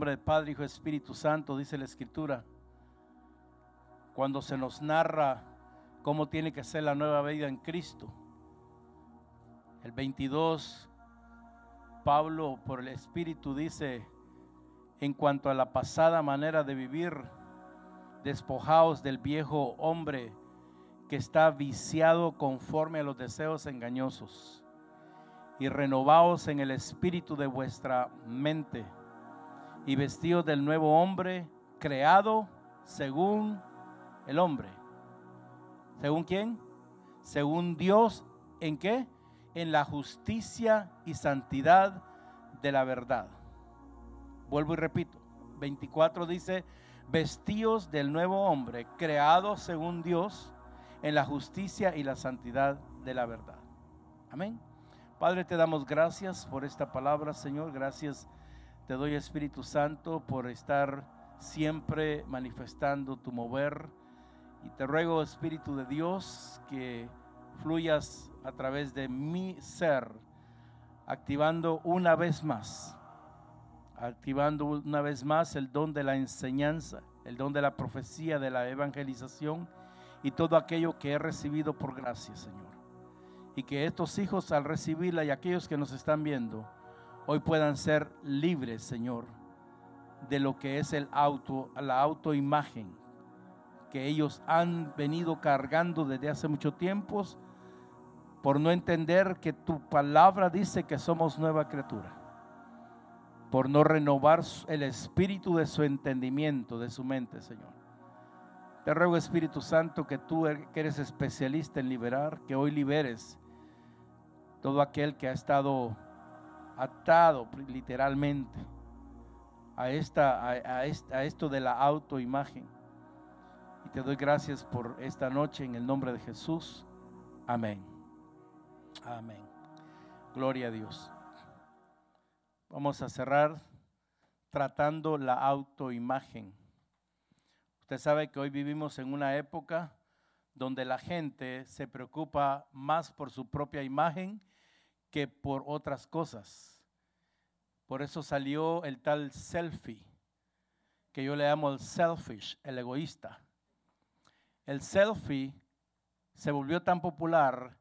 Nombre del Padre, Hijo y Espíritu Santo, dice la Escritura, cuando se nos narra cómo tiene que ser la nueva vida en Cristo. El 22, Pablo por el Espíritu dice, en cuanto a la pasada manera de vivir, despojaos del viejo hombre que está viciado conforme a los deseos engañosos y renovaos en el espíritu de vuestra mente y vestidos del nuevo hombre creado según el hombre. ¿Según quién? Según Dios, ¿en qué? En la justicia y santidad de la verdad. Vuelvo y repito. 24 dice, vestidos del nuevo hombre, creado según Dios, en la justicia y la santidad de la verdad. Amén. Padre, te damos gracias por esta palabra, Señor. Gracias te doy Espíritu Santo por estar siempre manifestando tu mover. Y te ruego Espíritu de Dios que fluyas a través de mi ser, activando una vez más, activando una vez más el don de la enseñanza, el don de la profecía, de la evangelización y todo aquello que he recibido por gracia, Señor. Y que estos hijos al recibirla y aquellos que nos están viendo, hoy puedan ser libres, Señor, de lo que es el auto, la autoimagen que ellos han venido cargando desde hace mucho tiempo por no entender que tu palabra dice que somos nueva criatura, por no renovar el espíritu de su entendimiento, de su mente, Señor. Te ruego, Espíritu Santo, que tú er, que eres especialista en liberar, que hoy liberes todo aquel que ha estado atado literalmente a, esta, a, esto de la autoimagen. Y te doy gracias por esta noche en el nombre de Jesús. Amén. Amén. Gloria a Dios. Vamos a cerrar tratando la autoimagen. Usted sabe que hoy vivimos en una época donde la gente se preocupa más por su propia imagen que por otras cosas. Por eso salió el tal selfie, que yo le llamo el selfish, el egoísta. El selfie se volvió tan popular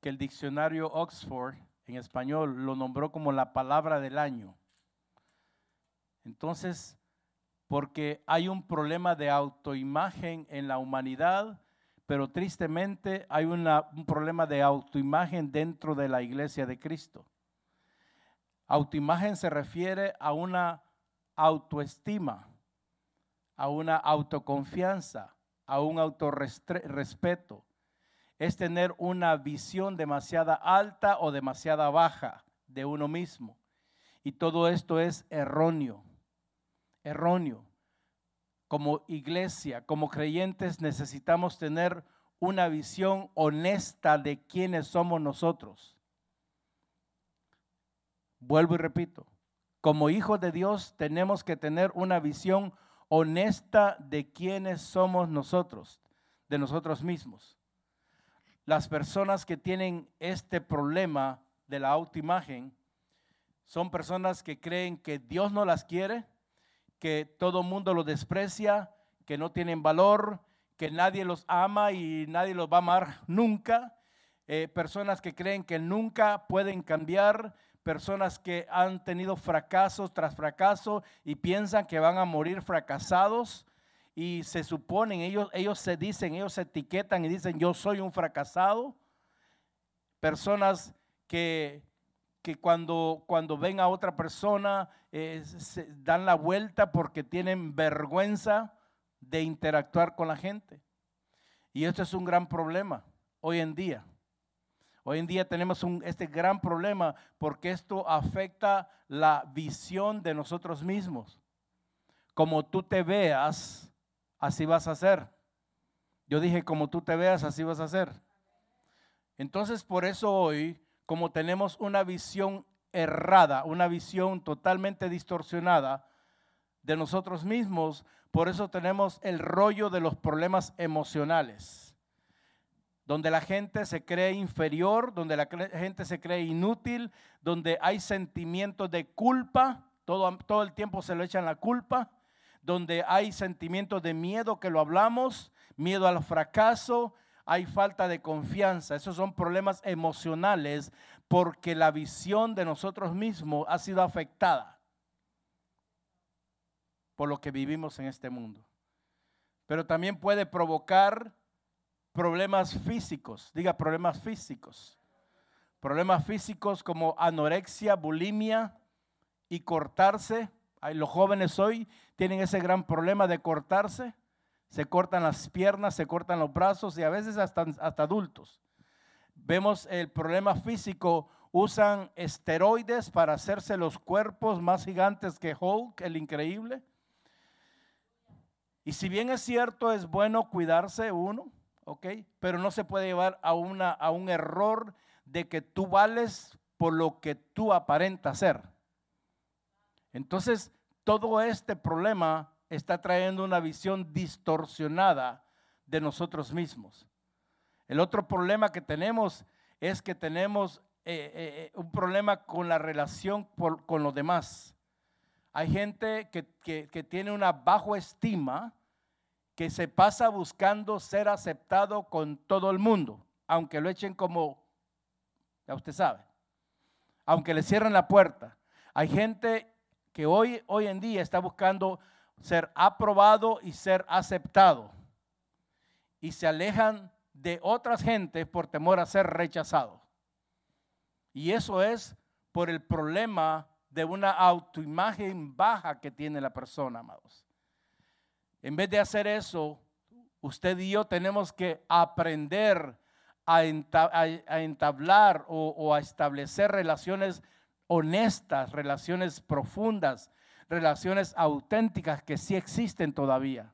que el diccionario Oxford en español lo nombró como la palabra del año. Entonces, porque hay un problema de autoimagen en la humanidad, pero tristemente hay un problema de autoimagen dentro de la iglesia de Cristo. Autoimagen se refiere a una autoestima, a una autoconfianza, a un autorrespeto. Es tener una visión demasiada alta o demasiada baja de uno mismo. Y todo esto es erróneo, erróneo como iglesia, como creyentes, necesitamos tener una visión honesta de quiénes somos nosotros. Vuelvo y repito, como hijos de Dios tenemos que tener una visión honesta de quiénes somos nosotros, de nosotros mismos. Las personas que tienen este problema de la autoimagen son personas que creen que Dios no las quiere, que todo mundo los desprecia, que no tienen valor, que nadie los ama y nadie los va a amar nunca. Eh, personas que creen que nunca pueden cambiar, personas que han tenido fracasos tras fracaso y piensan que van a morir fracasados y se suponen, ellos, ellos se dicen, ellos se etiquetan y dicen yo soy un fracasado. Personas que que cuando, cuando ven a otra persona eh, se dan la vuelta porque tienen vergüenza de interactuar con la gente. Y esto es un gran problema hoy en día. Hoy en día tenemos un, este gran problema porque esto afecta la visión de nosotros mismos. Como tú te veas, así vas a ser. Yo dije, como tú te veas, así vas a ser. Entonces, por eso hoy, como tenemos una visión errada, una visión totalmente distorsionada de nosotros mismos, por eso tenemos el rollo de los problemas emocionales, donde la gente se cree inferior, donde la gente se cree inútil, donde hay sentimientos de culpa, todo, todo el tiempo se lo echan la culpa, donde hay sentimientos de miedo que lo hablamos, miedo al fracaso, hay falta de confianza. Esos son problemas emocionales porque la visión de nosotros mismos ha sido afectada por lo que vivimos en este mundo. Pero también puede provocar problemas físicos, diga problemas físicos. Problemas físicos como anorexia, bulimia y cortarse. Los jóvenes hoy tienen ese gran problema de cortarse se cortan las piernas, se cortan los brazos y a veces hasta, hasta adultos. Vemos el problema físico, usan esteroides para hacerse los cuerpos más gigantes que Hulk, el increíble. Y si bien es cierto, es bueno cuidarse uno, ¿ok? Pero no se puede llevar a, una, a un error de que tú vales por lo que tú aparentas ser. Entonces, todo este problema está trayendo una visión distorsionada de nosotros mismos. El otro problema que tenemos es que tenemos eh, eh, eh, un problema con la relación con los demás. Hay gente que, que tiene una bajo estima, que se pasa buscando ser aceptado con todo el mundo, aunque lo echen como, ya usted sabe, aunque le cierren la puerta. Hay gente que hoy, hoy en día está buscando ser aprobado y ser aceptado. Y se alejan de otras gentes por temor a ser rechazados. Y eso es por el problema de una autoimagen baja que tiene la persona, amados. En vez de hacer eso, usted y yo tenemos que aprender a, entablar o, o a establecer relaciones honestas, relaciones profundas, relaciones auténticas que sí existen todavía.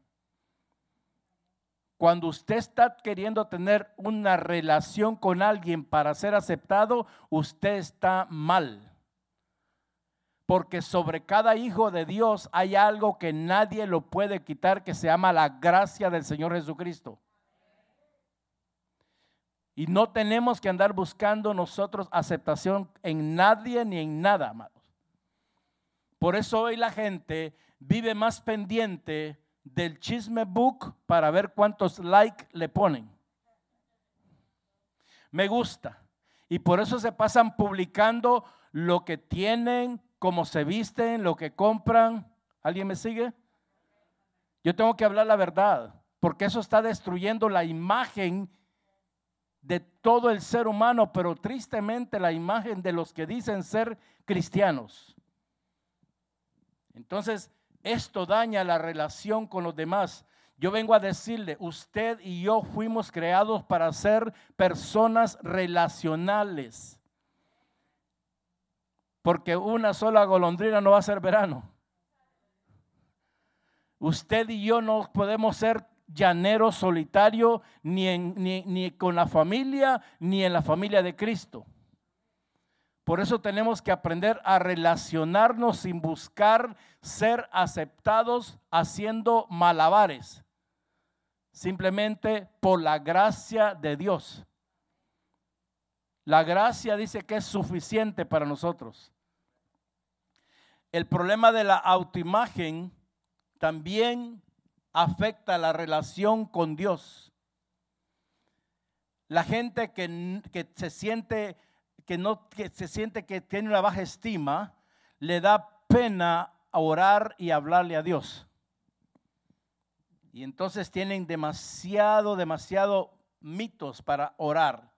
Cuando usted está queriendo tener una relación con alguien para ser aceptado, usted está mal. Porque sobre cada hijo de Dios hay algo que nadie lo puede quitar, que se llama la gracia del Señor Jesucristo. Y no tenemos que andar buscando nosotros aceptación en nadie ni en nada. Por eso hoy la gente vive más pendiente del chisme book para ver cuántos likes le ponen. Me gusta. Y por eso se pasan publicando lo que tienen, cómo se visten, lo que compran. ¿Alguien me sigue? Yo tengo que hablar la verdad, porque eso está destruyendo la imagen de todo el ser humano, pero tristemente la imagen de los que dicen ser cristianos. Entonces, esto daña la relación con los demás. Yo vengo a decirle, usted y yo fuimos creados para ser personas relacionales. Porque una sola golondrina no va a ser verano. Usted y yo no podemos ser llaneros solitarios ni, ni, ni con la familia, ni en la familia de Cristo. Por eso tenemos que aprender a relacionarnos sin buscar ser aceptados haciendo malabares, simplemente por la gracia de Dios. La gracia dice que es suficiente para nosotros. El problema de la autoimagen también afecta la relación con Dios. La gente que, que se siente que, no, que se siente que tiene una baja estima, le da pena orar y hablarle a Dios. Y entonces tienen demasiado, demasiado mitos para orar.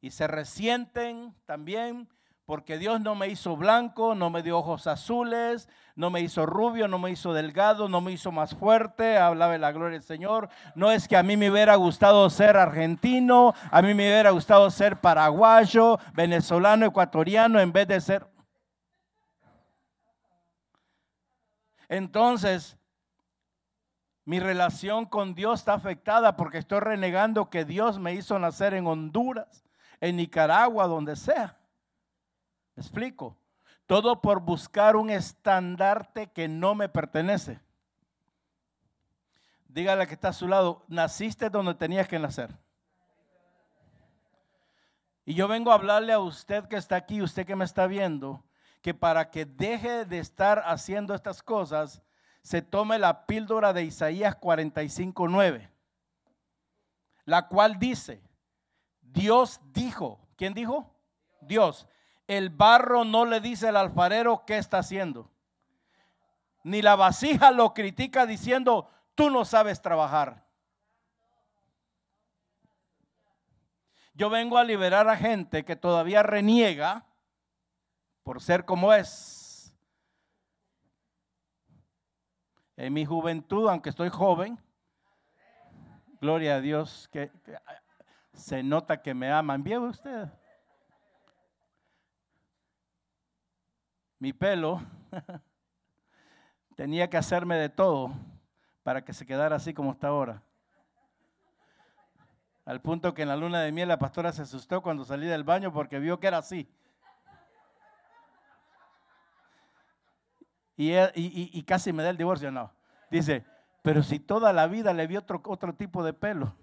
Y se resienten también Porque Dios no me hizo blanco, no me dio ojos azules, no me hizo rubio, no me hizo delgado, no me hizo más fuerte, hablaba de la gloria del Señor. No es que a mí me hubiera gustado ser argentino, a mí me hubiera gustado ser paraguayo, venezolano, ecuatoriano, en vez de ser... Entonces, mi relación con Dios está afectada porque estoy renegando que Dios me hizo nacer en Honduras, en Nicaragua, donde sea explico? Todo por buscar un estandarte que no me pertenece. Dígale que está a su lado, naciste donde tenías que nacer. Y yo vengo a hablarle a usted que está aquí, usted que me está viendo, que para que deje de estar haciendo estas cosas, se tome la píldora de Isaías 45:9, la cual dice, Dios dijo, ¿quién dijo? Dios, el barro no le dice al alfarero qué está haciendo. Ni la vasija lo critica diciendo, tú no sabes trabajar. Yo vengo a liberar a gente que todavía reniega por ser como es. En mi juventud, aunque estoy joven, gloria a Dios, que, se nota que me aman. ¿Vio usted? Mi pelo, tenía que hacerme de todo para que se quedara así como está ahora. Al punto que en la luna de miel la pastora se asustó cuando salí del baño porque vio que era así. Y, casi me da el divorcio, no. Dice, pero si toda la vida le vi otro, otro tipo de pelo.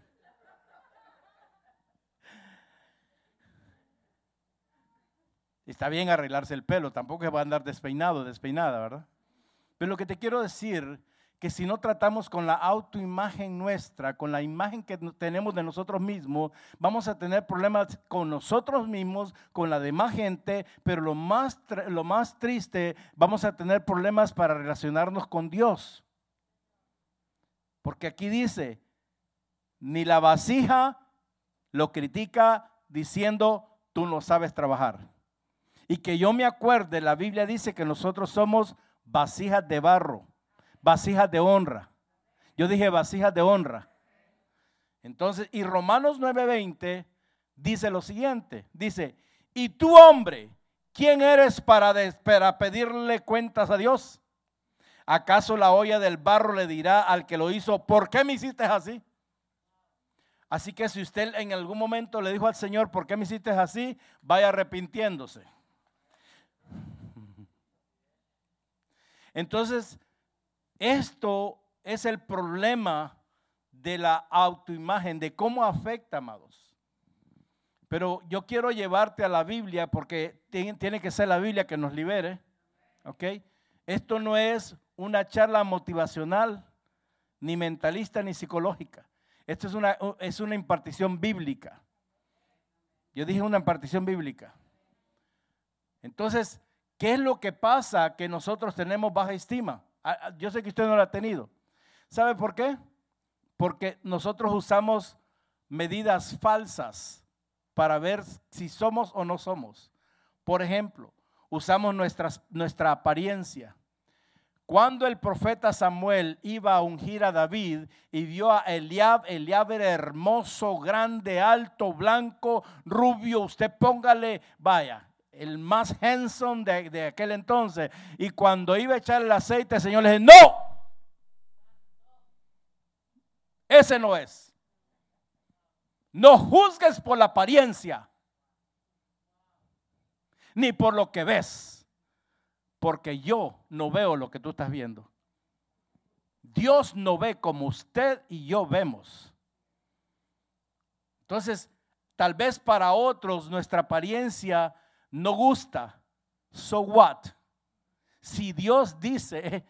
Está bien arreglarse el pelo, tampoco va a andar despeinado, despeinada, ¿verdad? Pero lo que te quiero decir, que si no tratamos con la autoimagen nuestra, con la imagen que tenemos de nosotros mismos, vamos a tener problemas con nosotros mismos, con la demás gente, pero lo más, lo más triste, vamos a tener problemas para relacionarnos con Dios. Porque aquí dice, ni la vasija lo critica diciendo, tú no sabes trabajar. Y que yo me acuerde, la Biblia dice que nosotros somos vasijas de barro, vasijas de honra. Yo dije vasijas de honra. Entonces, y Romanos 9:20 dice lo siguiente, dice, y tú hombre, ¿quién eres para, para pedirle cuentas a Dios? ¿Acaso la olla del barro le dirá al que lo hizo, ¿por qué me hiciste así? Así que si usted en algún momento le dijo al Señor, ¿por qué me hiciste así? Vaya arrepintiéndose. Entonces, esto es el problema de la autoimagen, de cómo afecta, amados. Pero yo quiero llevarte a la Biblia porque tiene que ser la Biblia que nos libere. ¿Ok? Esto no es una charla motivacional, ni mentalista, ni psicológica. Esto es una, es una impartición bíblica. Yo dije una impartición bíblica. Entonces, ¿Qué es lo que pasa que nosotros tenemos baja estima? Ah, ah, yo sé que usted no la ha tenido. ¿Sabe por qué? Porque nosotros usamos medidas falsas para ver si somos o no somos. Por ejemplo, usamos nuestra apariencia. Cuando el profeta Samuel iba a ungir a David y vio a Eliab, Eliab era hermoso, grande, alto, blanco, rubio, usted póngale, vaya, el más handsome de, aquel entonces. Y cuando iba a echar el aceite, el Señor le dijo, no, ese no es. No juzgues por la apariencia, ni por lo que ves, porque yo no veo lo que tú estás viendo. Dios no ve como usted y yo vemos. Entonces, tal vez para otros nuestra apariencia no gusta, so what? Si Dios dice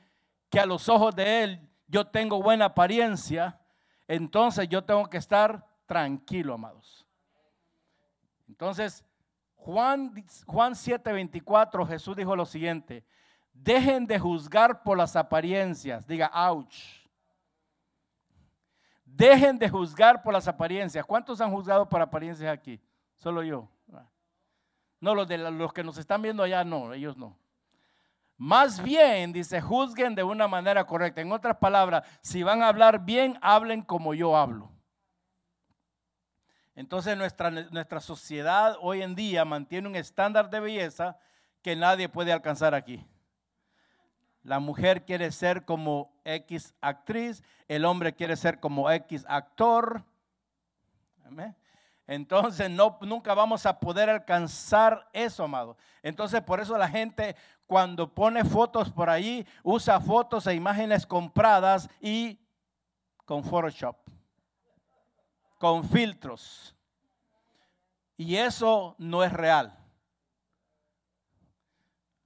que a los ojos de Él yo tengo buena apariencia, entonces yo tengo que estar tranquilo, amados. Entonces, Juan, Juan 7:24, Jesús dijo lo siguiente, dejen de juzgar por las apariencias, diga, ouch. Dejen de juzgar por las apariencias. ¿Cuántos han juzgado por apariencias aquí? Solo yo. No, los de los que nos están viendo allá, no, ellos no. Más bien, dice, juzguen de una manera correcta. En otras palabras, si van a hablar bien, hablen como yo hablo. Entonces nuestra, nuestra sociedad hoy en día mantiene un estándar de belleza que nadie puede alcanzar aquí. La mujer quiere ser como X actriz, el hombre quiere ser como X actor. Entonces no, nunca vamos a poder alcanzar eso, amado. Entonces por eso la gente cuando pone fotos por ahí usa fotos e imágenes compradas y con Photoshop con filtros. Y eso no es real.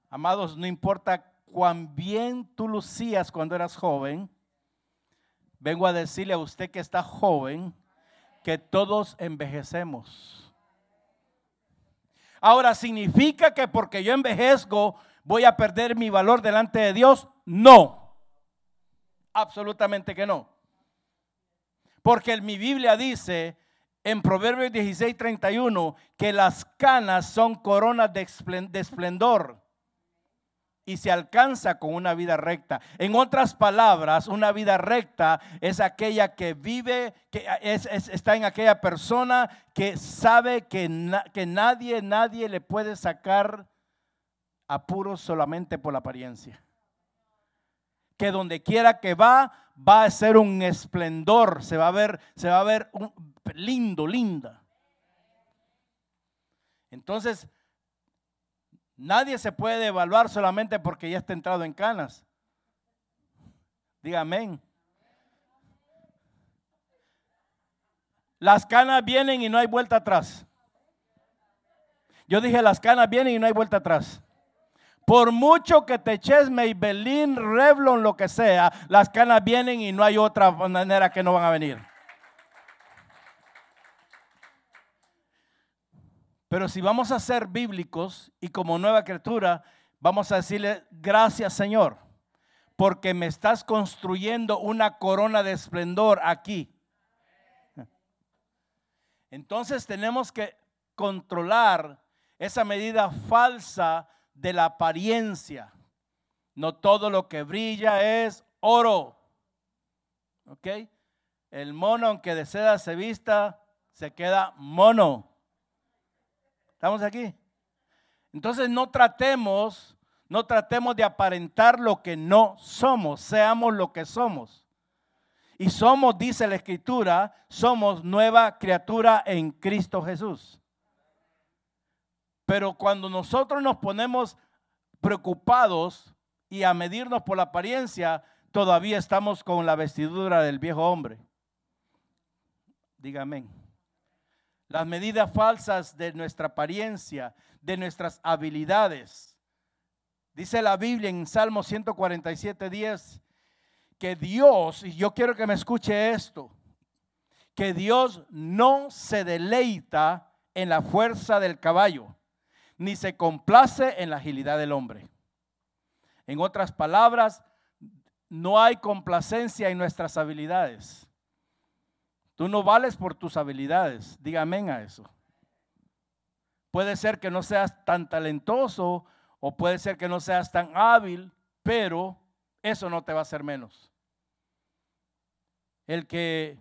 Amados, no importa cuán bien tú lucías cuando eras joven, vengo a decirle a usted que está joven que todos envejecemos. Ahora, ¿significa que porque yo envejezco voy a perder mi valor delante de Dios? No, absolutamente que no. Porque mi Biblia dice en Proverbios 16, 31 que las canas son coronas de esplendor y se alcanza con una vida recta. En otras palabras, una vida recta es aquella que vive, que está en aquella persona que sabe que, que nadie, nadie le puede sacar apuros solamente por la apariencia. Que donde quiera que va, va a ser un esplendor, se va a ver, se va a ver un, lindo, linda. Entonces, nadie se puede evaluar solamente porque ya está entrado en canas. Diga. Las canas vienen y no hay vuelta atrás. Yo dije, las canas vienen y no hay vuelta atrás. Por mucho que te eches Maybelline, Revlon, lo que sea, las canas vienen y no hay otra manera que no van a venir. Pero si vamos a ser bíblicos y como nueva criatura, vamos a decirle, gracias Señor, porque me estás construyendo una corona de esplendor aquí. Entonces tenemos que controlar esa medida falsa de la apariencia. No todo lo que brilla es oro. ¿Ok? El mono, aunque de seda se vista, se queda mono. ¿Estamos aquí? Entonces no tratemos, no tratemos de aparentar lo que no somos, seamos lo que somos. Y somos, dice la escritura, somos nueva criatura en Cristo Jesús. Pero cuando nosotros nos ponemos preocupados y a medirnos por la apariencia, todavía estamos con la vestidura del viejo hombre. Dígame. Las medidas falsas de nuestra apariencia, de nuestras habilidades. Dice la Biblia en Salmo 147, 10, que Dios, y yo quiero que me escuche esto, que Dios no se deleita en la fuerza del caballo, ni se complace en la agilidad del hombre. En otras palabras, no hay complacencia en nuestras habilidades. Tú no vales por tus habilidades. Diga amén a eso. Puede ser que no seas tan talentoso o puede ser que no seas tan hábil, pero eso no te va a hacer menos. El que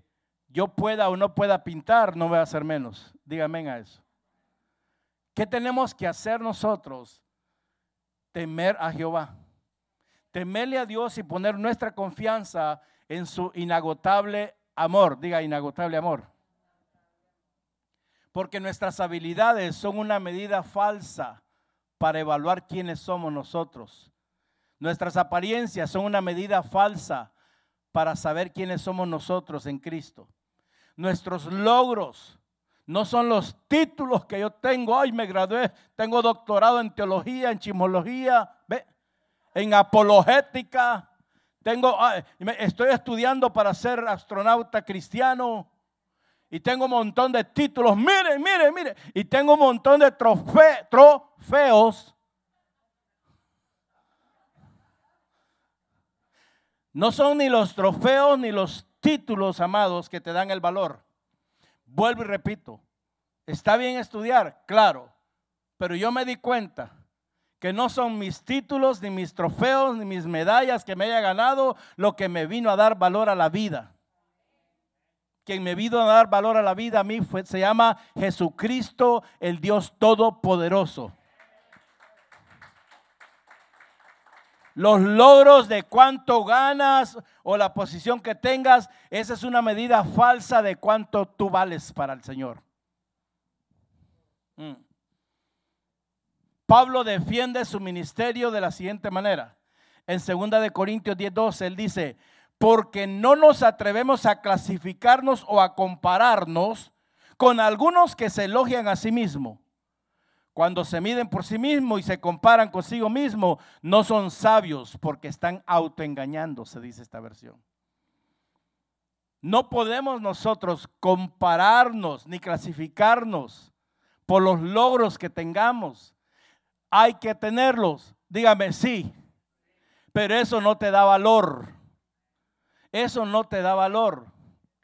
yo pueda o no pueda pintar no me va a hacer menos. Diga amén a eso. ¿Qué tenemos que hacer nosotros? Temer a Jehová. Temerle a Dios y poner nuestra confianza en su inagotable amor. Diga inagotable amor. Porque nuestras habilidades son una medida falsa para evaluar quiénes somos nosotros. Nuestras apariencias son una medida falsa para saber quiénes somos nosotros en Cristo. Nuestros logros no son los títulos que yo tengo. Ay, me gradué, tengo doctorado en teología, en chismología, en apologética. Tengo, estoy estudiando para ser astronauta cristiano. Y tengo un montón de títulos. Mire, mire, mire. Y tengo un montón de trofeos. No son ni los trofeos ni los títulos, amados, que te dan el valor. Vuelvo y repito, ¿está bien estudiar? Claro, Pero yo me di cuenta que no son mis títulos, ni mis trofeos, ni mis medallas que me haya ganado lo que me vino a dar valor a la vida. Quien me vino a dar valor a la vida a mí se llama Jesucristo, el Dios Todopoderoso. Los logros de cuánto ganas o la posición que tengas, esa es una medida falsa de cuánto tú vales para el Señor. Mm. Pablo defiende su ministerio de la siguiente manera. En 2 de Corintios 10:12 él dice, "Porque no nos atrevemos a clasificarnos o a compararnos con algunos que se elogian a sí mismos. Cuando se miden por sí mismos y se comparan consigo mismo, no son sabios porque están autoengañándose, dice esta versión. No podemos nosotros compararnos ni clasificarnos por los logros que tengamos hay que tenerlos. Dígame, sí. Pero eso no te da valor. Eso no te da valor.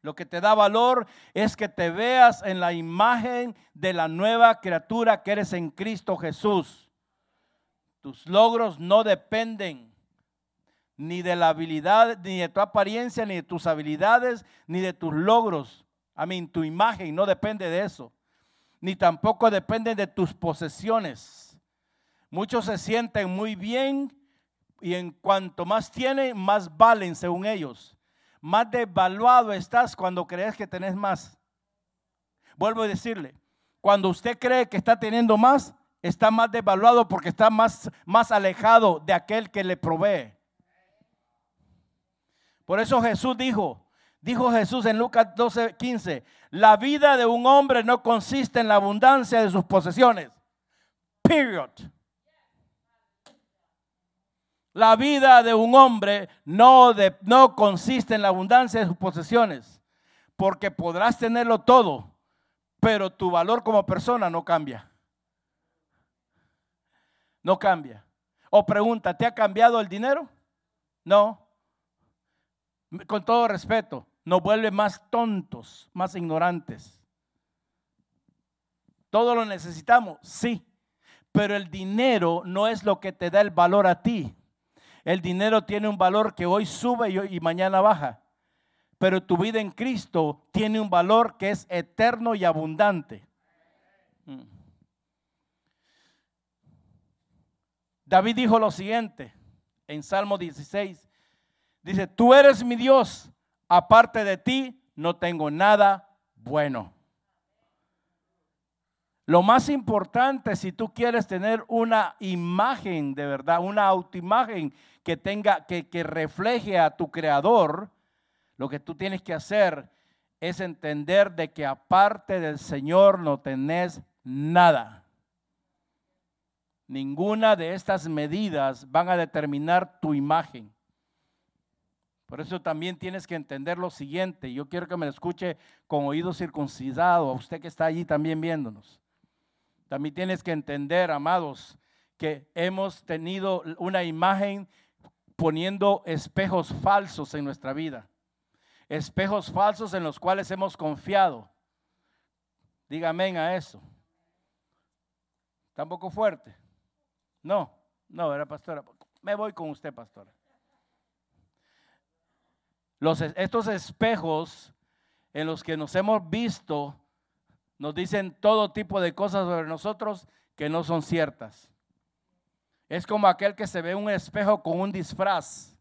Lo que te da valor es que te veas en la imagen de la nueva criatura que eres en Cristo Jesús. Tus logros no dependen ni de la habilidad, ni de tu apariencia, ni de tus habilidades, ni de tus logros. A mí, tu imagen no depende de eso. Ni tampoco depende de tus posesiones Muchos se sienten muy bien y en cuanto más tienen, más valen según ellos. Más devaluado estás cuando crees que tenés más. Vuelvo a decirle, cuando usted cree que está teniendo más, está más devaluado porque está más, más alejado de aquel que le provee. Por eso Jesús dijo, dijo Jesús en Lucas 12, 15, la vida de un hombre no consiste en la abundancia de sus posesiones. Period. La vida de un hombre no, no consiste en la abundancia de sus posesiones, porque podrás tenerlo todo, pero tu valor como persona no cambia. No cambia. O pregunta, ¿te ha cambiado el dinero? No. Con todo respeto, nos vuelve más tontos, más ignorantes. Todo lo necesitamos, sí, pero el dinero no es lo que te da el valor a ti. El dinero tiene un valor que hoy sube y, mañana baja. Pero tu vida en Cristo tiene un valor que es eterno y abundante. Mm. David dijo lo siguiente en Salmo 16. Dice, tú eres mi Dios, aparte de ti no tengo nada bueno. Lo más importante, si tú quieres tener una imagen de verdad, una autoimagen que tenga, que, que refleje a tu creador, lo que tú tienes que hacer es entender de que aparte del Señor no tenés nada. Ninguna de estas medidas van a determinar tu imagen. Por eso también tienes que entender lo siguiente. Yo quiero que me lo escuche con oído circuncidado, a usted que está allí también viéndonos. También tienes que entender, amados, que hemos tenido una imagen poniendo espejos falsos en nuestra vida. Espejos falsos en los cuales hemos confiado. Dígame a eso. ¿Tampoco fuerte? No, no, era pastora. Me voy con usted, pastora. Los, estos espejos en los que nos hemos visto nos dicen todo tipo de cosas sobre nosotros que no son ciertas. Es como aquel que se ve un espejo con un disfraz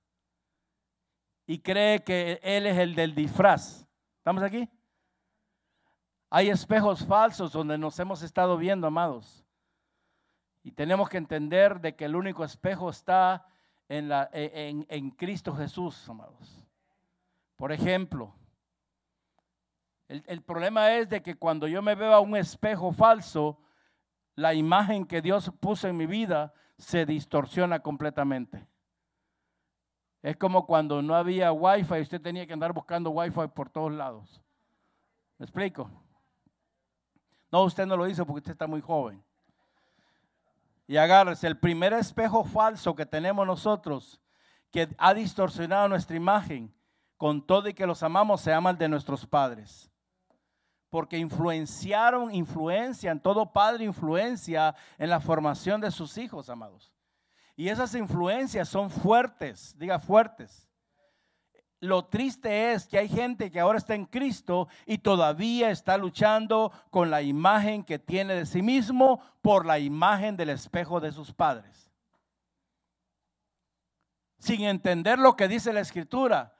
y cree que él es el del disfraz. ¿Estamos aquí? Hay espejos falsos donde nos hemos estado viendo, amados. Y tenemos que entender de que el único espejo está en, la, en, en Cristo Jesús, amados. Por ejemplo, el, problema es de que cuando yo me veo a un espejo falso, la imagen que Dios puso en mi vida se distorsiona completamente. Es como cuando no había wifi y usted tenía que andar buscando wifi por todos lados. ¿Me explico? No, usted no lo hizo porque usted está muy joven. Y agárrese, el primer espejo falso que tenemos nosotros, que ha distorsionado nuestra imagen, con todo y que los amamos, se llama el de nuestros padres. Porque influenciaron, influencian, todo padre influencia en la formación de sus hijos, amados. Y esas influencias son fuertes, diga fuertes. Lo triste es que hay gente que ahora está en Cristo y todavía está luchando con la imagen que tiene de sí mismo por la imagen del espejo de sus padres. Sin entender lo que dice la escritura.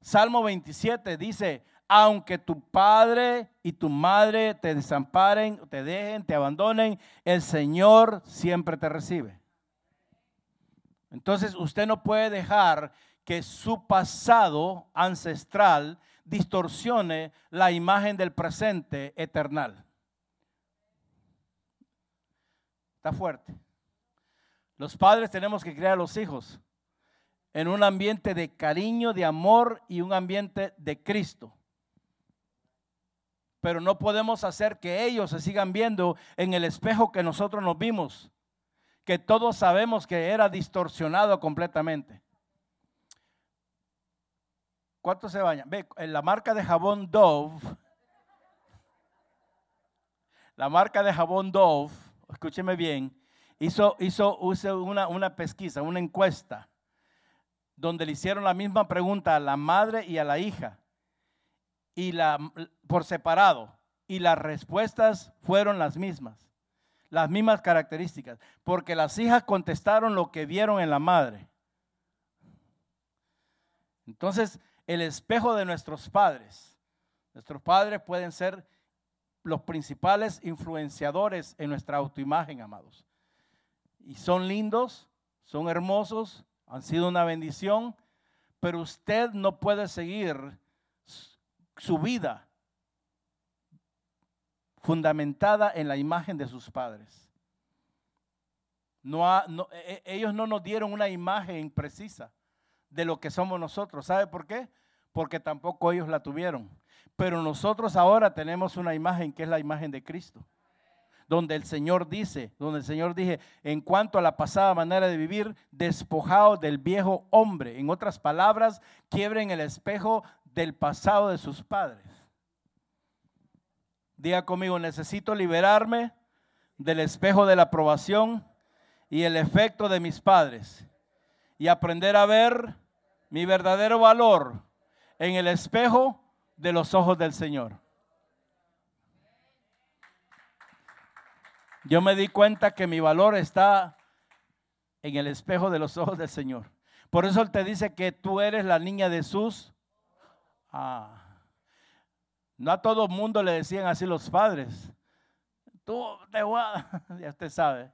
Salmo 27 dice, aunque tu padre y tu madre te desamparen, te dejen, te abandonen, el Señor siempre te recibe. Entonces usted no puede dejar que su pasado ancestral distorsione la imagen del presente eternal. Está fuerte. Los padres tenemos que criar a los hijos en un ambiente de cariño, de amor y un ambiente de Cristo. Pero no podemos hacer que ellos se sigan viendo en el espejo que nosotros nos vimos, que todos sabemos que era distorsionado completamente. ¿Cuántos se bañan? Ve, en la marca de jabón Dove, la marca de jabón Dove, escúcheme bien, hizo, hizo, una, una pesquisa, una encuesta, donde le hicieron la misma pregunta a la madre y a la hija, y la, por separado, y las respuestas fueron las mismas, las mismas características, porque las hijas contestaron lo que vieron en la madre. Entonces, el espejo de nuestros padres. Nuestros padres pueden ser los principales influenciadores en nuestra autoimagen, amados. Y son lindos, son hermosos, han sido una bendición, pero usted no puede seguir su vida fundamentada en la imagen de sus padres. No, e, e, ellos no nos dieron una imagen precisa de lo que somos nosotros. ¿Sabe por qué? Porque tampoco ellos la tuvieron. Pero nosotros ahora tenemos una imagen que es la imagen de Cristo. Donde el Señor dice, donde el Señor dije, en cuanto a la pasada manera de vivir, despojado del viejo hombre. En otras palabras, quiebren el espejo del pasado de sus padres. Diga conmigo, necesito liberarme del espejo de la aprobación y el efecto de mis padres y aprender a ver mi verdadero valor en el espejo de los ojos del Señor. Yo me di cuenta que mi valor está en el espejo de los ojos del Señor. Por eso Él te dice que tú eres la niña de sus. Ah. No a todo mundo le decían así los padres. Tú te ya usted sabe.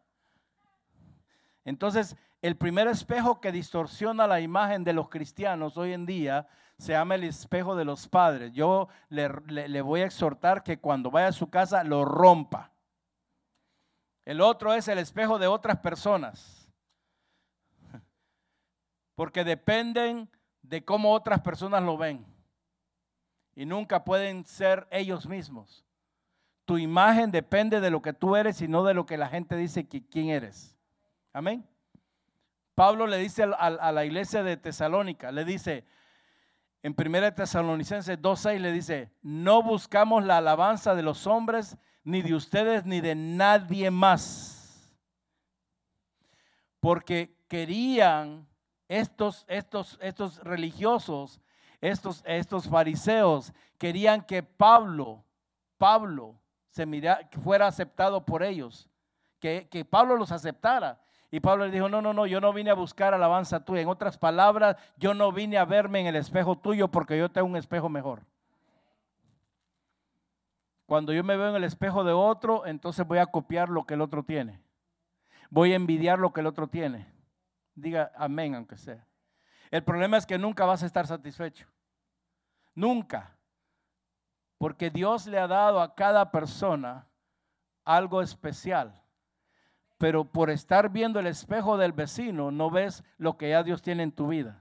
Entonces, el primer espejo que distorsiona la imagen de los cristianos hoy en día se llama el espejo de los padres. Yo le, voy a exhortar que cuando vaya a su casa lo rompa. El otro es el espejo de otras personas. Porque dependen de cómo otras personas lo ven. Y nunca pueden ser ellos mismos. Tu imagen depende de lo que tú eres y no de lo que la gente dice que quién eres. Amén. Pablo le dice a, la iglesia de Tesalónica, le dice en 1 Tesalonicenses 2.6, le dice, no buscamos la alabanza de los hombres, ni de ustedes, ni de nadie más. Porque querían estos, estos, estos religiosos, estos, estos fariseos, querían que Pablo, Pablo, se mira, que fuera aceptado por ellos, que, que Pablo los aceptara. Y Pablo le dijo, no, no, no, yo no vine a buscar alabanza tuya. En otras palabras, yo no vine a verme en el espejo tuyo porque yo tengo un espejo mejor. Cuando yo me veo en el espejo de otro, entonces voy a copiar lo que el otro tiene. Voy a envidiar lo que el otro tiene. Diga amén, aunque sea. El problema es que nunca vas a estar satisfecho. Nunca. Porque Dios le ha dado a cada persona algo especial pero por estar viendo el espejo del vecino no ves lo que ya Dios tiene en tu vida.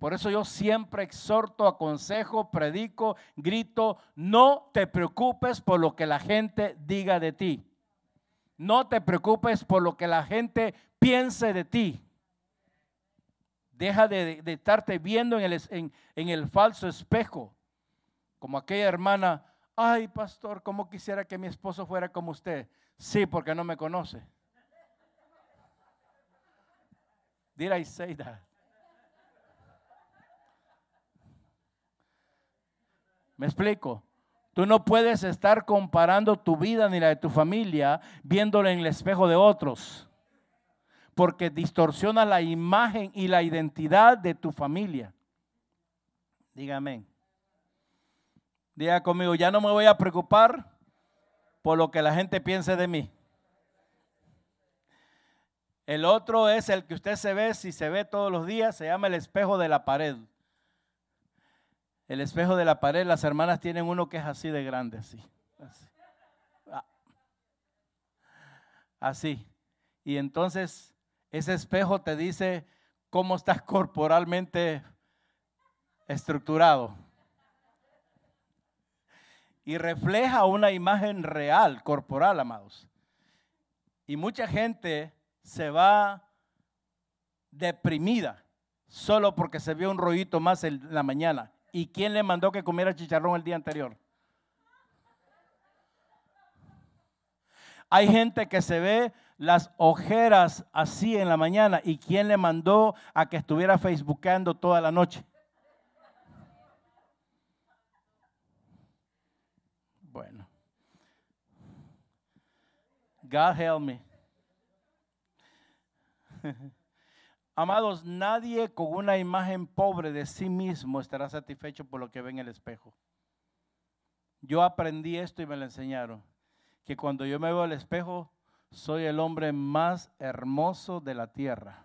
Por eso yo siempre exhorto, aconsejo, predico, grito, no te preocupes por lo que la gente diga de ti. No te preocupes por lo que la gente piense de ti. Deja de, estarte viendo en el, en el falso espejo. Como aquella hermana Ay, pastor, ¿cómo quisiera que mi esposo fuera como usted? Sí, porque no me conoce. Did I say that? ¿Me explico? Tú no puedes estar comparando tu vida ni la de tu familia viéndola en el espejo de otros, porque distorsiona la imagen y la identidad de tu familia. Dígame. Diga conmigo, ya no me voy a preocupar por lo que la gente piense de mí. El otro es el que usted se ve, si se ve todos los días, se llama el espejo de la pared. El espejo de la pared, las hermanas tienen uno que es así de grande, así. Así. Ah. así. Y entonces ese espejo te dice cómo estás corporalmente estructurado. Y refleja una imagen real, corporal, amados. Y mucha gente se va deprimida solo porque se vio un rollito más en la mañana. ¿Y quién le mandó que comiera chicharrón el día anterior? Hay gente que se ve las ojeras así en la mañana. ¿Y quién le mandó a que estuviera facebookando toda la noche? Bueno. God help me. Amados, nadie con una imagen pobre de sí mismo estará satisfecho por lo que ve en el espejo. Yo aprendí esto y me lo enseñaron, que cuando yo me veo al espejo, soy el hombre más hermoso de la tierra.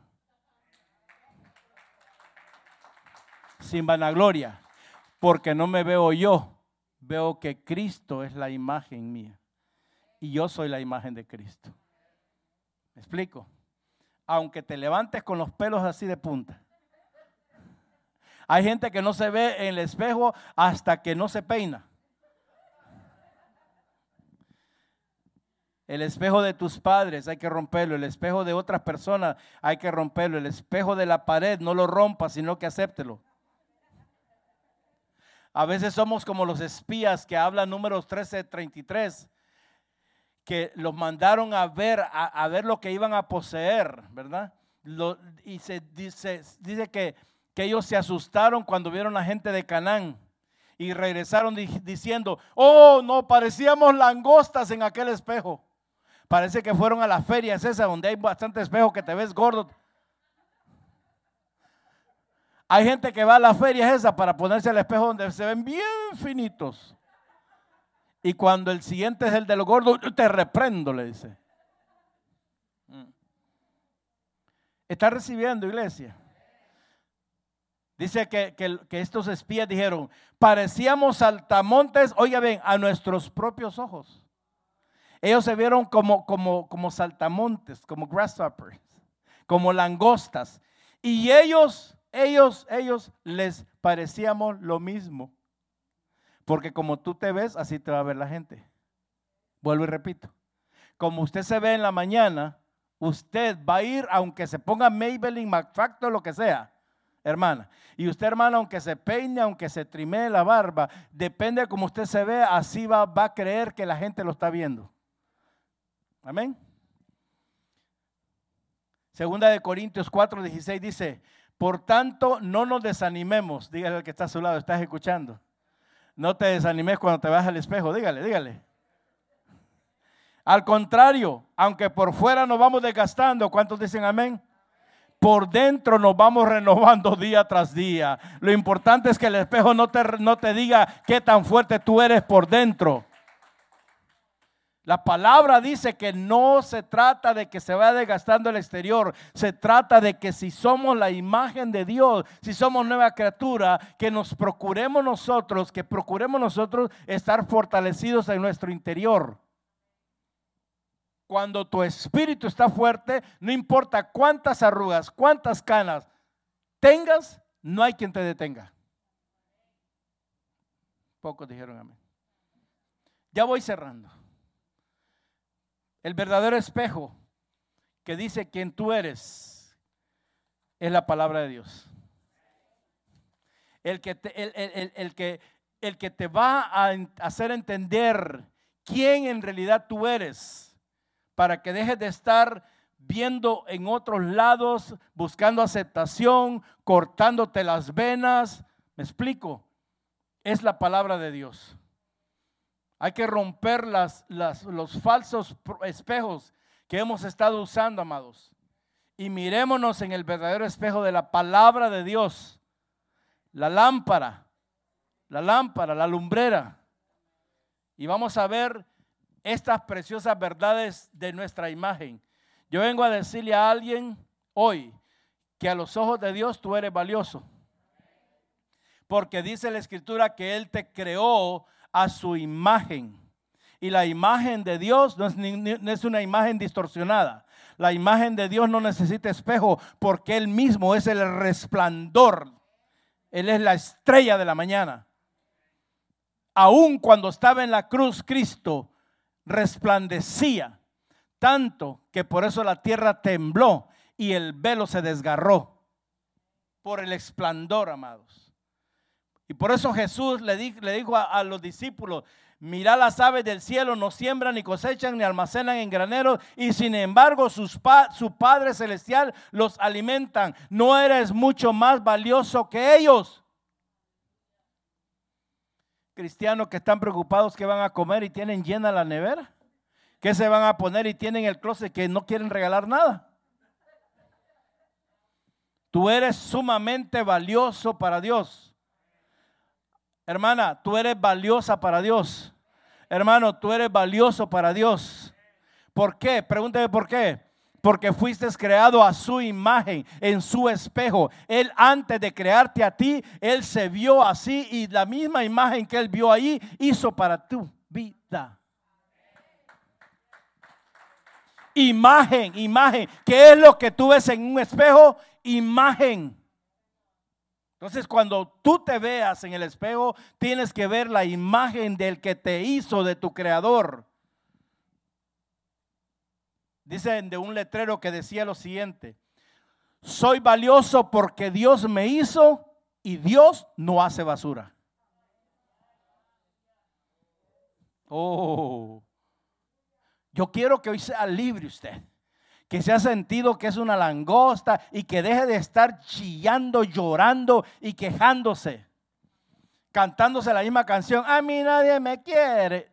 Sin vanagloria, porque no me veo yo, veo que Cristo es la imagen mía y yo soy la imagen de Cristo. ¿Me explico? aunque te levantes con los pelos así de punta. Hay gente que no se ve en el espejo hasta que no se peina. El espejo de tus padres hay que romperlo. El espejo de otras personas hay que romperlo. El espejo de la pared no lo rompas, sino que acéptelo. A veces somos como los espías que hablan números 1333 que los mandaron a ver, a, ver lo que iban a poseer, ¿verdad? y se dice, dice que, que, ellos se asustaron cuando vieron la gente de Canaán y regresaron diciendo, oh, no, parecíamos langostas en aquel espejo. Parece que fueron a las ferias esas donde hay bastante espejo que te ves gordo. Hay gente que va a las ferias esas para ponerse al espejo donde se ven bien finitos. Y cuando el siguiente es el de los gordos, te reprendo, le dice. Mm. Está recibiendo, iglesia. Dice que, estos espías dijeron, parecíamos saltamontes, oiga bien, a nuestros propios ojos. Ellos se vieron como, como, como saltamontes, como grasshoppers, como langostas. Y ellos, ellos, ellos les parecíamos lo mismo. Porque como tú te ves, así te va a ver la gente. Vuelvo y repito. Como usted se ve en la mañana, usted va a ir, aunque se ponga Maybelline, McFactor, lo que sea, hermana. Y usted, hermana, aunque se peine, aunque se trimee la barba, depende de cómo usted se ve, así va, va a creer que la gente lo está viendo. Amén. Segunda de Corintios 4, 16 dice, por tanto, no nos desanimemos. Dígale al que está a su lado, estás escuchando. No te desanimes cuando te vas al espejo, dígale, dígale. Al contrario, aunque por fuera nos vamos desgastando, ¿cuántos dicen amén? Por dentro nos vamos renovando día tras día. Lo importante es que el espejo no te, no te diga qué tan fuerte tú eres por dentro. La palabra dice que no se trata de que se vaya desgastando el exterior, se trata de que si somos la imagen de Dios, si somos nueva criatura, que nos procuremos nosotros, que procuremos nosotros estar fortalecidos en nuestro interior. Cuando tu espíritu está fuerte, no importa cuántas arrugas, cuántas canas tengas, no hay quien te detenga. Pocos dijeron amén. Ya voy cerrando. El verdadero espejo que dice quién tú eres es la palabra de Dios. El que, el, que, el que te va a hacer entender quién en realidad tú eres, para que dejes de estar viendo en otros lados, buscando aceptación, cortándote las venas. ¿Me explico? Es la palabra de Dios. Hay que romper las, los falsos espejos que hemos estado usando, amados. Y mirémonos en el verdadero espejo de la palabra de Dios. La lámpara, la lámpara, la lumbrera. Y vamos a ver estas preciosas verdades de nuestra imagen. Yo vengo a decirle a alguien hoy que a los ojos de Dios tú eres valioso. Porque dice la escritura que Él te creó a su imagen. Y la imagen de Dios no es, una imagen distorsionada. La imagen de Dios no necesita espejo porque Él mismo es el resplandor. Él es la estrella de la mañana. Aun cuando estaba en la cruz, Cristo resplandecía tanto que por eso la tierra tembló y el velo se desgarró por el esplendor, amados. Y por eso Jesús le, dijo a, los discípulos, mira las aves del cielo, no siembran ni cosechan ni almacenan en graneros y sin embargo sus su Padre Celestial los alimentan. ¿No eres mucho más valioso que ellos? Cristianos que están preocupados que van a comer y tienen llena la nevera. ¿Qué se van a poner y tienen el closet que no quieren regalar nada? Tú eres sumamente valioso para Dios. Hermana, tú eres valiosa para Dios. Hermano, tú eres valioso para Dios. ¿Por qué? Pregúnteme por qué. Porque fuiste creado a su imagen, en su espejo. Él antes de crearte a ti, Él se vio así y la misma imagen que Él vio ahí hizo para tu vida. Imagen, imagen. ¿Qué es lo que tú ves en un espejo? Imagen. Entonces, cuando tú te veas en el espejo, tienes que ver la imagen del que te hizo, de tu creador. Dicen de un letrero que decía lo siguiente, soy valioso porque Dios me hizo y Dios no hace basura. Oh, yo quiero que hoy sea libre usted. Que se ha sentido que es una langosta y que deje de estar chillando, llorando y quejándose. Cantándose la misma canción. A mí nadie me quiere.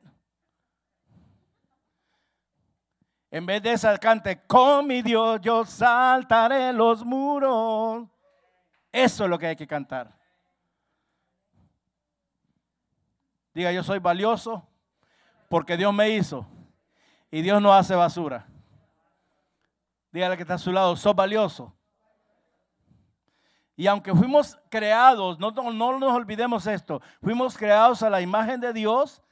En vez de esa cante, con mi Dios yo saltaré los muros. Eso es lo que hay que cantar. Diga, yo soy valioso porque Dios me hizo y Dios no hace basura. Dígale que está a su lado, sos valioso. Y aunque fuimos creados, no, no, nos olvidemos esto, fuimos creados a la imagen de Dios,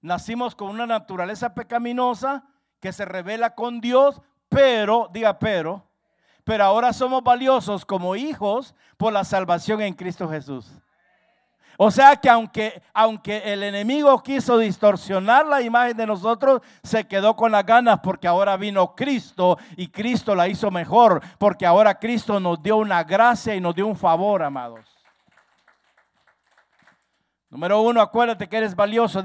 nacimos con una naturaleza pecaminosa que se revela con Dios, pero, diga pero, pero ahora somos valiosos como hijos por la salvación en Cristo Jesús. O sea que aunque, aunque el enemigo quiso distorsionar la imagen de nosotros, se quedó con las ganas porque ahora vino Cristo y Cristo la hizo mejor, porque ahora Cristo nos dio una gracia y nos dio un favor, amados. Número uno, acuérdate que eres valioso,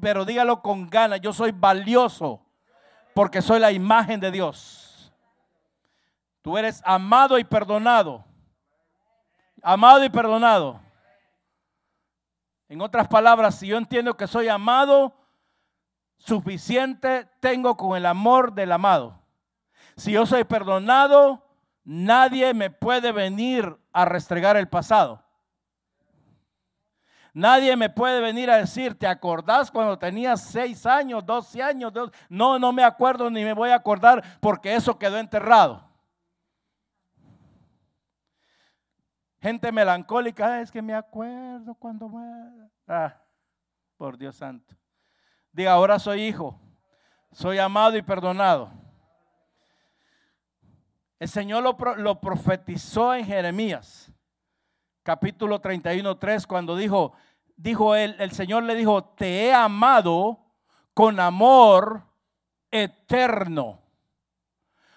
pero dígalo con ganas, yo soy valioso porque soy la imagen de Dios. Tú eres amado y perdonado. Amado y perdonado. En otras palabras, si yo entiendo que soy amado, suficiente tengo con el amor del amado. Si yo soy perdonado, nadie me puede venir a restregar el pasado. Nadie me puede venir a decir, ¿te acordás cuando tenías seis años, 12 años? No, no me acuerdo ni me voy a acordar porque eso quedó enterrado. Gente melancólica, es que me acuerdo cuando... Ah, por Dios santo. Diga, ahora soy hijo, soy amado y perdonado. El Señor lo, lo profetizó en Jeremías, capítulo 31, 3, cuando dijo, dijo él, el Señor le dijo, te he amado con amor eterno.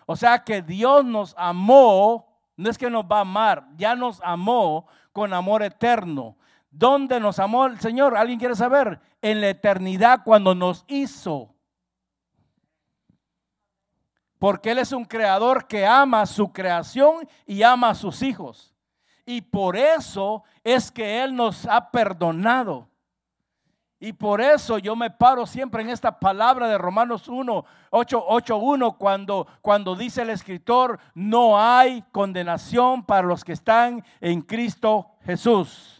O sea que Dios nos amó no es que nos va a amar, ya nos amó con amor eterno. ¿Dónde nos amó el Señor? ¿Alguien quiere saber? En la eternidad cuando nos hizo. Porque Él es un creador que ama su creación y ama a sus hijos. Y por eso es que Él nos ha perdonado. Y por eso yo me paro siempre en esta palabra de Romanos 1, 8, 8, 1, cuando, cuando dice el escritor, no hay condenación para los que están en Cristo Jesús.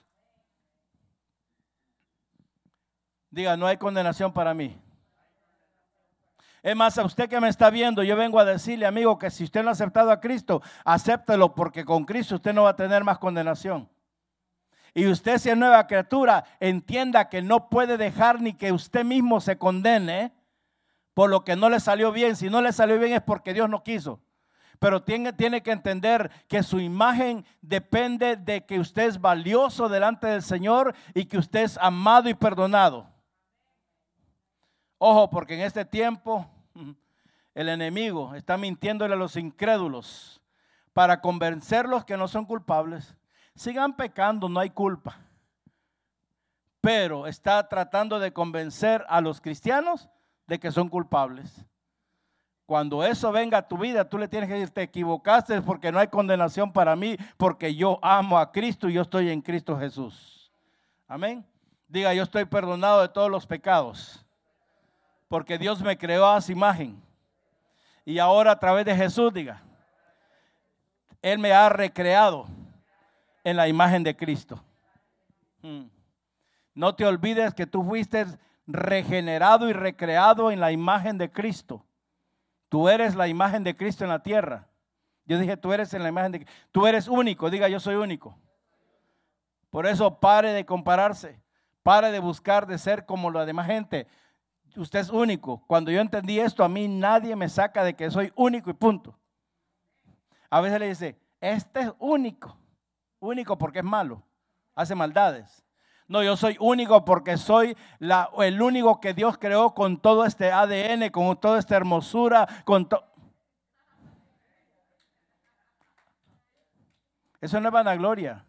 Diga, no hay condenación para mí. Es más, a usted que me está viendo, yo vengo a decirle, amigo, que si usted no ha aceptado a Cristo, acéptelo porque con Cristo usted no va a tener más condenación. Y usted si es nueva criatura, entienda que no puede dejar ni que usted mismo se condene por lo que no le salió bien. Si no le salió bien es porque Dios no quiso. Pero tiene, tiene que entender que su imagen depende de que usted es valioso delante del Señor y que usted es amado y perdonado. Ojo, porque en este tiempo el enemigo está mintiéndole a los incrédulos para convencerlos que no son culpables. Sigan pecando, no hay culpa. Pero está tratando de convencer a los cristianos de que son culpables. Cuando eso venga a tu vida, tú le tienes que decir, te equivocaste porque no hay condenación para mí, porque yo amo a Cristo y yo estoy en Cristo Jesús. Amén. Diga, yo estoy perdonado de todos los pecados, porque Dios me creó a su imagen. Y ahora a través de Jesús, diga, Él me ha recreado en la imagen de Cristo. Hmm. No te olvides que tú fuiste regenerado y recreado en la imagen de Cristo. Tú eres la imagen de Cristo en la tierra. Yo dije, tú eres en la imagen de Tú eres único, diga, yo soy único. Por eso pare de compararse, pare de buscar de ser como la demás gente usted es único. Cuando yo entendí esto, a mí nadie me saca de que soy único y punto. A veces le dice, este es único. Único porque es malo. Hace maldades. No, yo soy único porque soy el único que Dios creó con todo este ADN, con toda esta hermosura, con todo. Eso no es vanagloria.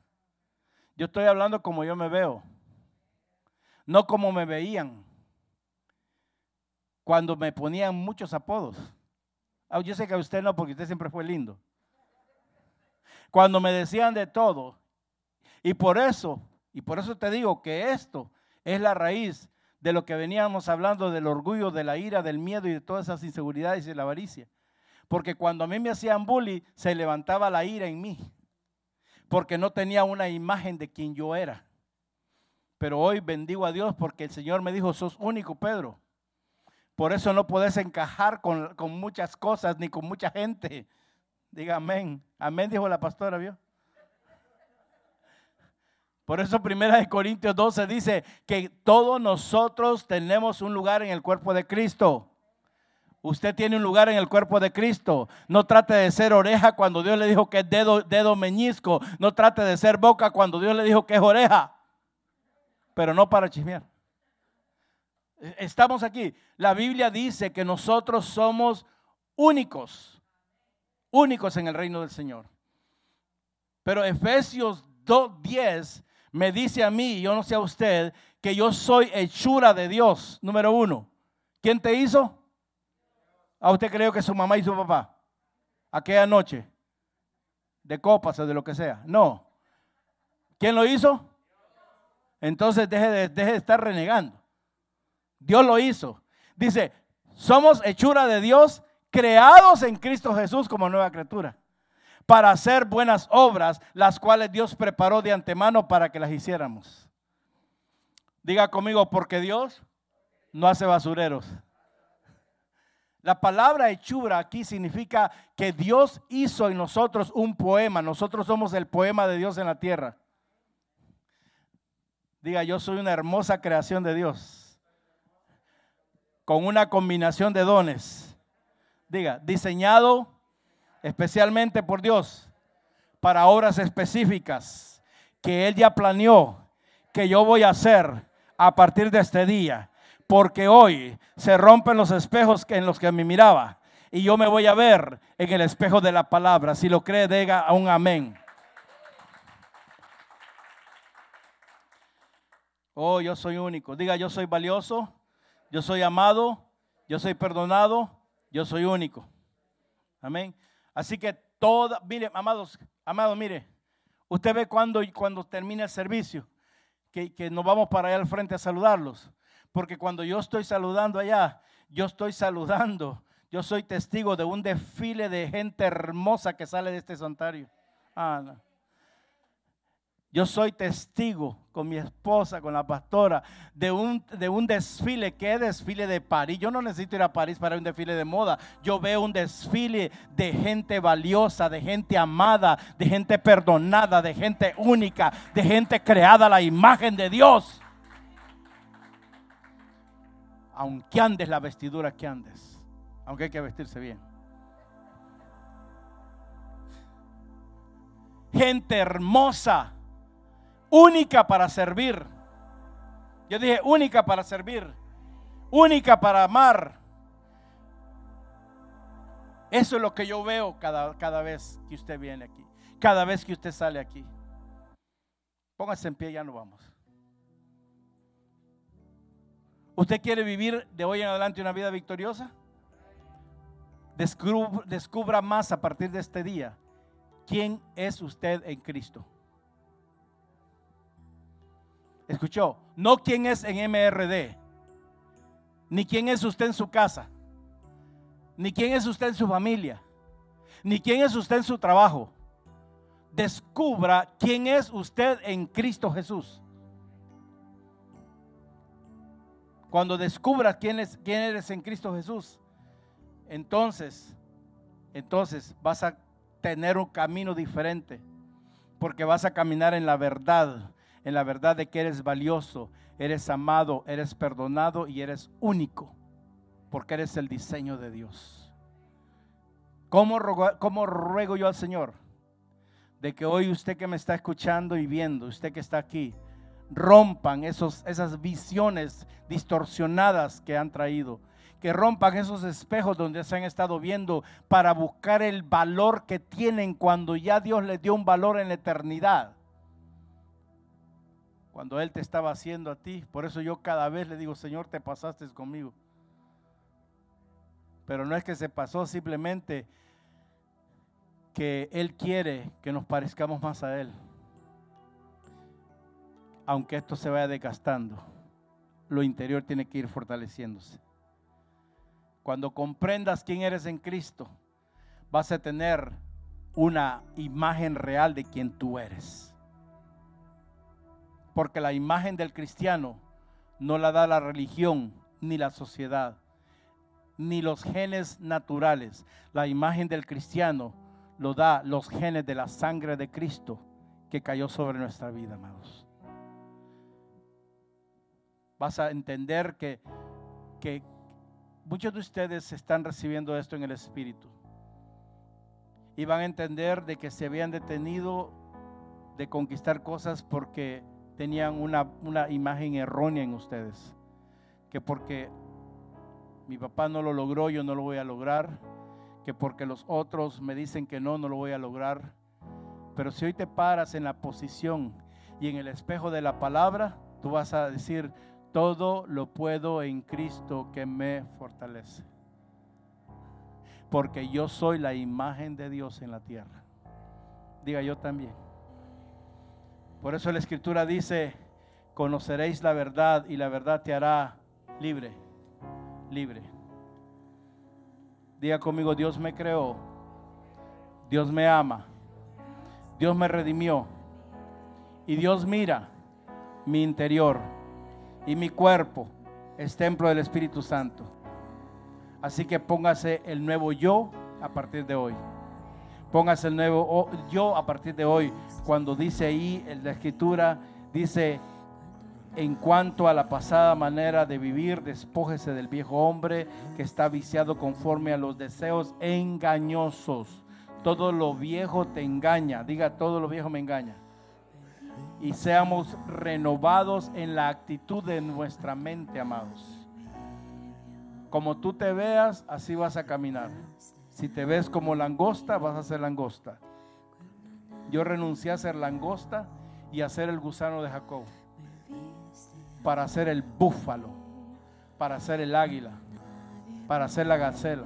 Yo estoy hablando como yo me veo, no como me veían cuando me ponían muchos apodos. Ah, yo sé que a usted no, porque usted siempre fue lindo. Cuando me decían de todo. Y por eso, y por eso te digo que esto es la raíz de lo que veníamos hablando del orgullo, de la ira, del miedo y de todas esas inseguridades y la avaricia. Porque cuando a mí me hacían bully, se levantaba la ira en mí. Porque no tenía una imagen de quien yo era. Pero hoy bendigo a Dios porque el Señor me dijo, sos único, Pedro. Por eso no puedes encajar con, muchas cosas ni con mucha gente. Diga amén. Amén, dijo la pastora, ¿vio? Por eso Primera de Corintios 12 dice que todos nosotros tenemos un lugar en el cuerpo de Cristo. Usted tiene un lugar en el cuerpo de Cristo. No trate de ser oreja cuando Dios le dijo que es dedo, dedo meñisco. No trate de ser boca cuando Dios le dijo que es oreja. Pero no para chismear. Estamos aquí. La Biblia dice que nosotros somos únicos, únicos en el reino del Señor. Pero Efesios 2.10 me dice a mí, yo no sé a usted, que yo soy hechura de Dios, número uno. ¿Quién te hizo? ¿A usted creo que su mamá y su papá? Aquella noche, de copas o de lo que sea. No. ¿Quién lo hizo? Entonces deje de, deje de estar renegando. Dios lo hizo. Dice, somos hechura de Dios, creados en Cristo Jesús como nueva criatura, para hacer buenas obras, las cuales Dios preparó de antemano para que las hiciéramos. Diga conmigo, porque Dios no hace basureros. La palabra hechura aquí significa que Dios hizo en nosotros un poema. Nosotros somos el poema de Dios en la tierra. Diga, yo soy una hermosa creación de Dios con una combinación de dones. Diga, diseñado especialmente por Dios para obras específicas que Él ya planeó que yo voy a hacer a partir de este día. Porque hoy se rompen los espejos en los que me miraba y yo me voy a ver en el espejo de la palabra. Si lo cree, diga un amén. Oh, yo soy único. Diga, yo soy valioso, yo soy amado, yo soy perdonado, yo soy único. Amén. Así que toda, mire, amados, amados, mire, usted ve cuando, cuando termina el servicio, que, que nos vamos para allá al frente a saludarlos. Porque cuando yo estoy saludando allá, yo estoy saludando, yo soy testigo de un desfile de gente hermosa que sale de este santuario. Ah, no. Yo soy testigo con mi esposa, con la pastora, de un, de un desfile. ¿Qué desfile de París? Yo no necesito ir a París para un desfile de moda. Yo veo un desfile de gente valiosa, de gente amada, de gente perdonada, de gente única, de gente creada a la imagen de Dios. Aunque andes la vestidura que andes, aunque hay que vestirse bien. Gente hermosa única para servir. Yo dije única para servir, única para amar. Eso es lo que yo veo cada, cada vez que usted viene aquí, cada vez que usted sale aquí. Póngase en pie, ya no vamos. ¿Usted quiere vivir de hoy en adelante una vida victoriosa? Descubra, descubra más a partir de este día quién es usted en Cristo. Escuchó, no quién es en MRD, ni quién es usted en su casa, ni quién es usted en su familia, ni quién es usted en su trabajo. Descubra quién es usted en Cristo Jesús. Cuando descubras quién, es, quién eres en Cristo Jesús, entonces, entonces vas a tener un camino diferente, porque vas a caminar en la verdad en la verdad de que eres valioso, eres amado, eres perdonado y eres único, porque eres el diseño de Dios. ¿Cómo, ruego yo al Señor? De que hoy usted que me está escuchando y viendo, usted que está aquí, rompan esos, esas visiones distorsionadas que han traído, que rompan esos espejos donde se han estado viendo para buscar el valor que tienen cuando ya Dios les dio un valor en la eternidad cuando Él te estaba haciendo a ti. Por eso yo cada vez le digo, Señor, te pasaste conmigo. Pero no es que se pasó simplemente que Él quiere que nos parezcamos más a Él. Aunque esto se vaya desgastando, lo interior tiene que ir fortaleciéndose. Cuando comprendas quién eres en Cristo, vas a tener una imagen real de quién tú eres. Porque la imagen del cristiano no la da la religión ni la sociedad, ni los genes naturales. La imagen del cristiano lo da los genes de la sangre de Cristo que cayó sobre nuestra vida, amados. Vas a entender que, que muchos de ustedes están recibiendo esto en el Espíritu. Y van a entender de que se habían detenido de conquistar cosas porque tenían una, imagen errónea en ustedes. Que porque mi papá no lo logró, yo no lo voy a lograr. Que porque los otros me dicen que no, no lo voy a lograr. Pero si hoy te paras en la posición y en el espejo de la palabra, tú vas a decir, todo lo puedo en Cristo que me fortalece. Porque yo soy la imagen de Dios en la tierra. Diga yo también. Por eso la escritura dice, conoceréis la verdad y la verdad te hará libre, libre. Diga conmigo, Dios me creó, Dios me ama, Dios me redimió y Dios mira mi interior y mi cuerpo es templo del Espíritu Santo. Así que póngase el nuevo yo a partir de hoy. Póngase el nuevo yo a partir de hoy. Cuando dice ahí en la escritura, dice, en cuanto a la pasada manera de vivir, despójese del viejo hombre que está viciado conforme a los deseos engañosos. Todo lo viejo te engaña. Diga, todo lo viejo me engaña. Y seamos renovados en la actitud de nuestra mente, amados. Como tú te veas, así vas a caminar. Si te ves como langosta, vas a ser langosta. Yo renuncié a ser langosta y a ser el gusano de Jacob. para hacer el búfalo, para hacer el águila, para hacer la gacela.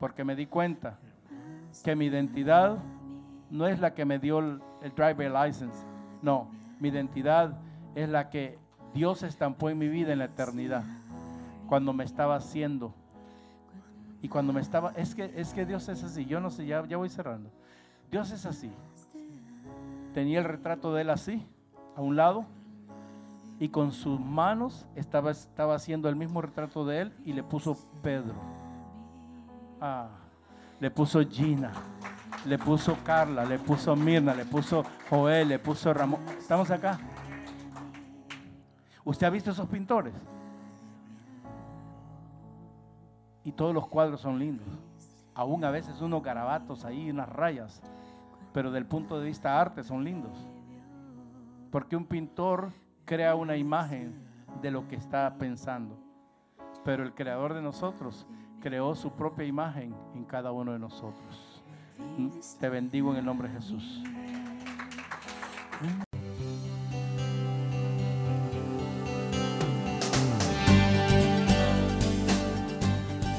Porque me di cuenta que mi identidad no es la que me dio el, el driver license. No, mi identidad es la que Dios estampó en mi vida en la eternidad. Cuando me estaba haciendo. Y cuando me estaba... Es que, es que Dios es así. Yo no sé, ya, ya voy cerrando. Dios es así. Tenía el retrato de él así, a un lado. Y con sus manos estaba, estaba haciendo el mismo retrato de él y le puso Pedro. Ah, le puso Gina le puso Carla, le puso Mirna, le puso Joel, le puso Ramón. ¿Estamos acá? ¿Usted ha visto esos pintores? Y todos los cuadros son lindos. Aún a veces unos garabatos ahí, unas rayas. Pero del punto de vista arte son lindos. Porque un pintor crea una imagen de lo que está pensando. Pero el creador de nosotros creó su propia imagen en cada uno de nosotros. Te bendigo en el nombre de Jesús.